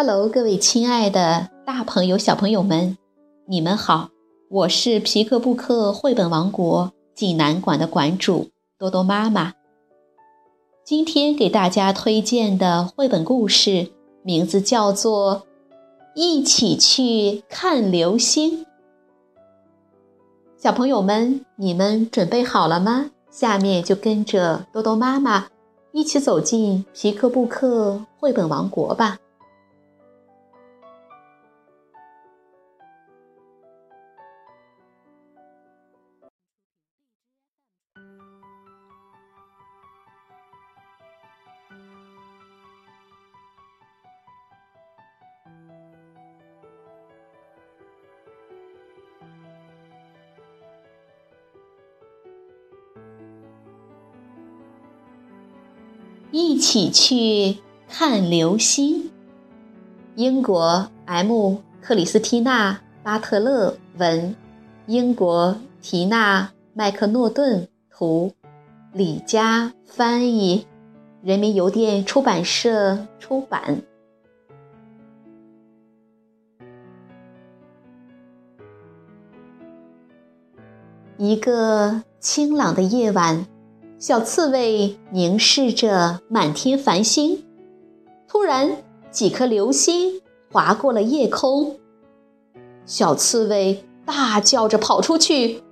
Hello，各位亲爱的大朋友、小朋友们，你们好！我是皮克布克绘本王国济南馆的馆主多多妈妈。今天给大家推荐的绘本故事名字叫做《一起去看流星》。小朋友们，你们准备好了吗？下面就跟着多多妈妈一起走进皮克布克绘本王国吧。一起去看流星。英国 M. 克里斯蒂娜·巴特勒文，英国缇娜·麦克诺顿图，李佳翻译，人民邮电出版社出版。一个清朗的夜晚。小刺猬凝视着满天繁星，突然，几颗流星划过了夜空。小刺猬大叫着跑出去：“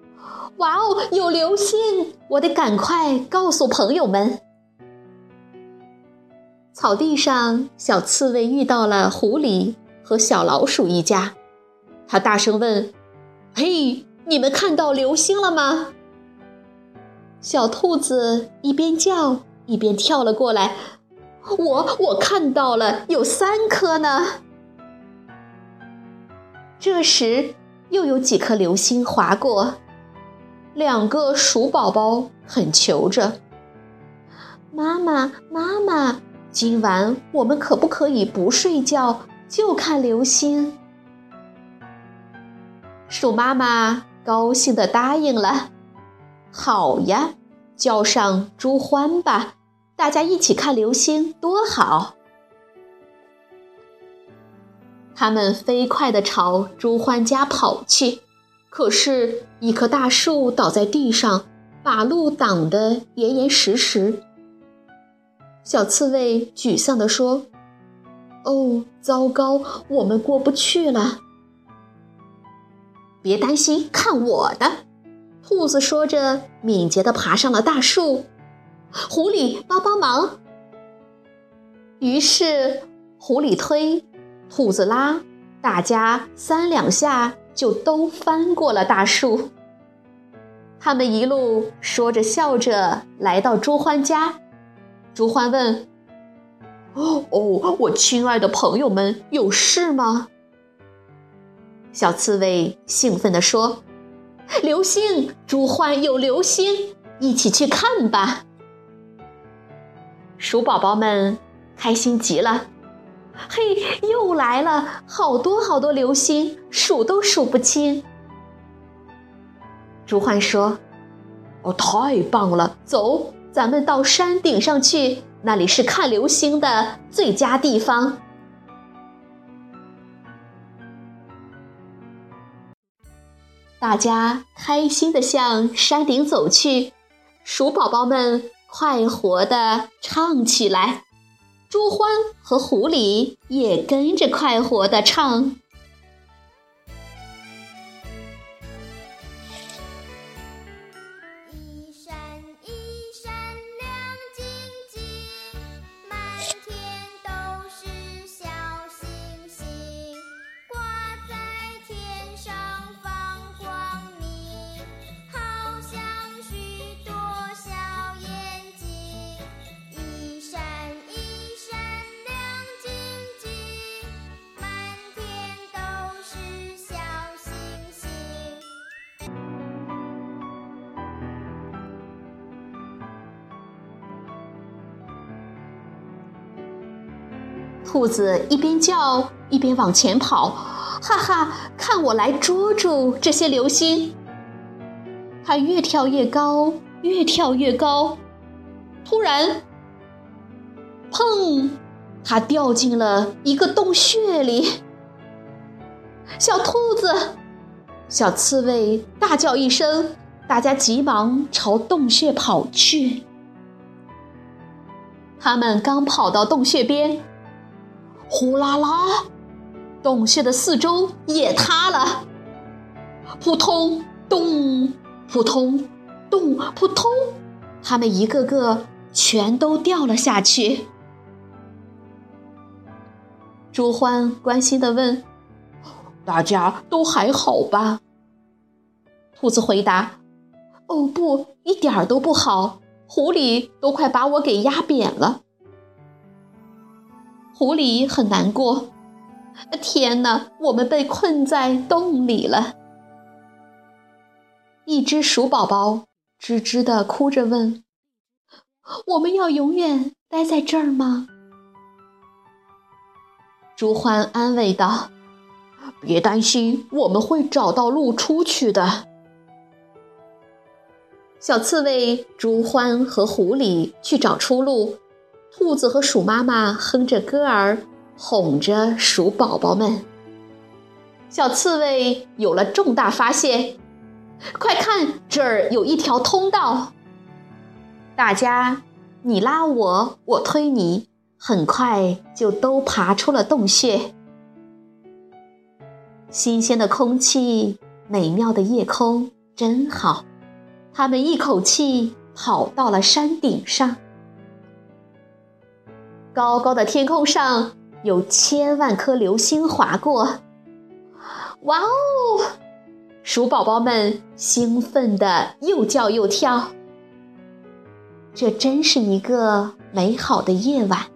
哇哦，有流星！我得赶快告诉朋友们。”草地上，小刺猬遇到了狐狸和小老鼠一家，他大声问：“嘿，你们看到流星了吗？”小兔子一边叫一边跳了过来，我我看到了，有三颗呢。这时又有几颗流星划过，两个鼠宝宝恳求着：“妈妈，妈妈，今晚我们可不可以不睡觉就看流星？”鼠妈妈高兴地答应了。好呀，叫上朱欢吧，大家一起看流星多好。他们飞快地朝朱欢家跑去，可是，一棵大树倒在地上，把路挡得严严实实。小刺猬沮丧地说：“哦，糟糕，我们过不去了。”别担心，看我的。兔子说着，敏捷地爬上了大树。狐狸帮帮忙。于是，狐狸推，兔子拉，大家三两下就都翻过了大树。他们一路说着笑着来到朱欢家。朱欢问：“哦，我亲爱的朋友们，有事吗？”小刺猬兴奋地说。流星，朱欢有流星，一起去看吧！鼠宝宝们开心极了。嘿，又来了，好多好多流星，数都数不清。朱欢说：“哦，太棒了！走，咱们到山顶上去，那里是看流星的最佳地方。”大家开心地向山顶走去，鼠宝宝们快活地唱起来，猪欢和狐狸也跟着快活地唱。兔子一边叫一边往前跑，哈哈！看我来捉住这些流星！它越跳越高，越跳越高。突然，砰！它掉进了一个洞穴里。小兔子，小刺猬大叫一声，大家急忙朝洞穴跑去。他们刚跑到洞穴边，呼啦啦，洞穴的四周也塌了，扑通咚，扑通咚，扑通，他们一个个全都掉了下去。朱欢关心地问：“大家都还好吧？”兔子回答：“哦，不，一点儿都不好。”狐狸都快把我给压扁了，狐狸很难过。天哪，我们被困在洞里了！一只鼠宝宝吱吱的哭着问：“我们要永远待在这儿吗？”朱欢安慰道：“别担心，我们会找到路出去的。”小刺猬、朱欢和狐狸去找出路，兔子和鼠妈妈哼着歌儿，哄着鼠宝宝们。小刺猬有了重大发现，快看，这儿有一条通道！大家你拉我，我推你，很快就都爬出了洞穴。新鲜的空气，美妙的夜空，真好。他们一口气跑到了山顶上，高高的天空上有千万颗流星划过。哇哦！鼠宝宝们兴奋地又叫又跳。这真是一个美好的夜晚。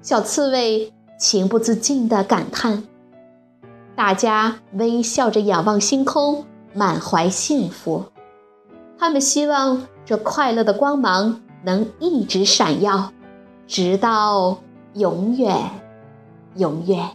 小刺猬情不自禁地感叹。大家微笑着仰望星空，满怀幸福。他们希望这快乐的光芒能一直闪耀，直到永远，永远。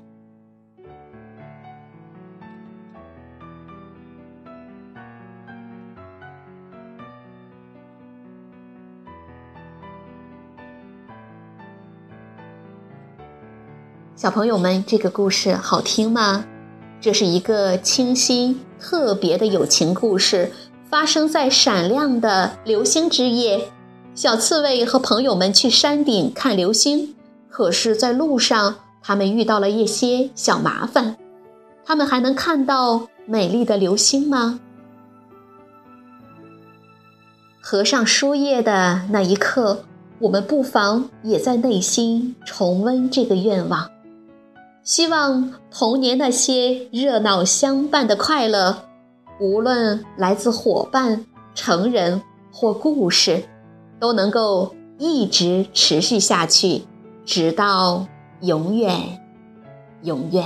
小朋友们，这个故事好听吗？这是一个清新、特别的友情故事。发生在闪亮的流星之夜，小刺猬和朋友们去山顶看流星。可是，在路上，他们遇到了一些小麻烦。他们还能看到美丽的流星吗？合上书页的那一刻，我们不妨也在内心重温这个愿望，希望童年那些热闹相伴的快乐。无论来自伙伴、成人或故事，都能够一直持续下去，直到永远，永远。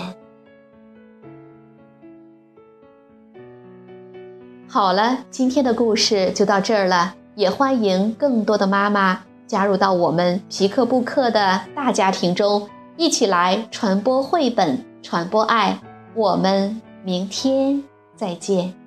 好了，今天的故事就到这儿了，也欢迎更多的妈妈加入到我们皮克布克的大家庭中，一起来传播绘本，传播爱。我们明天再见。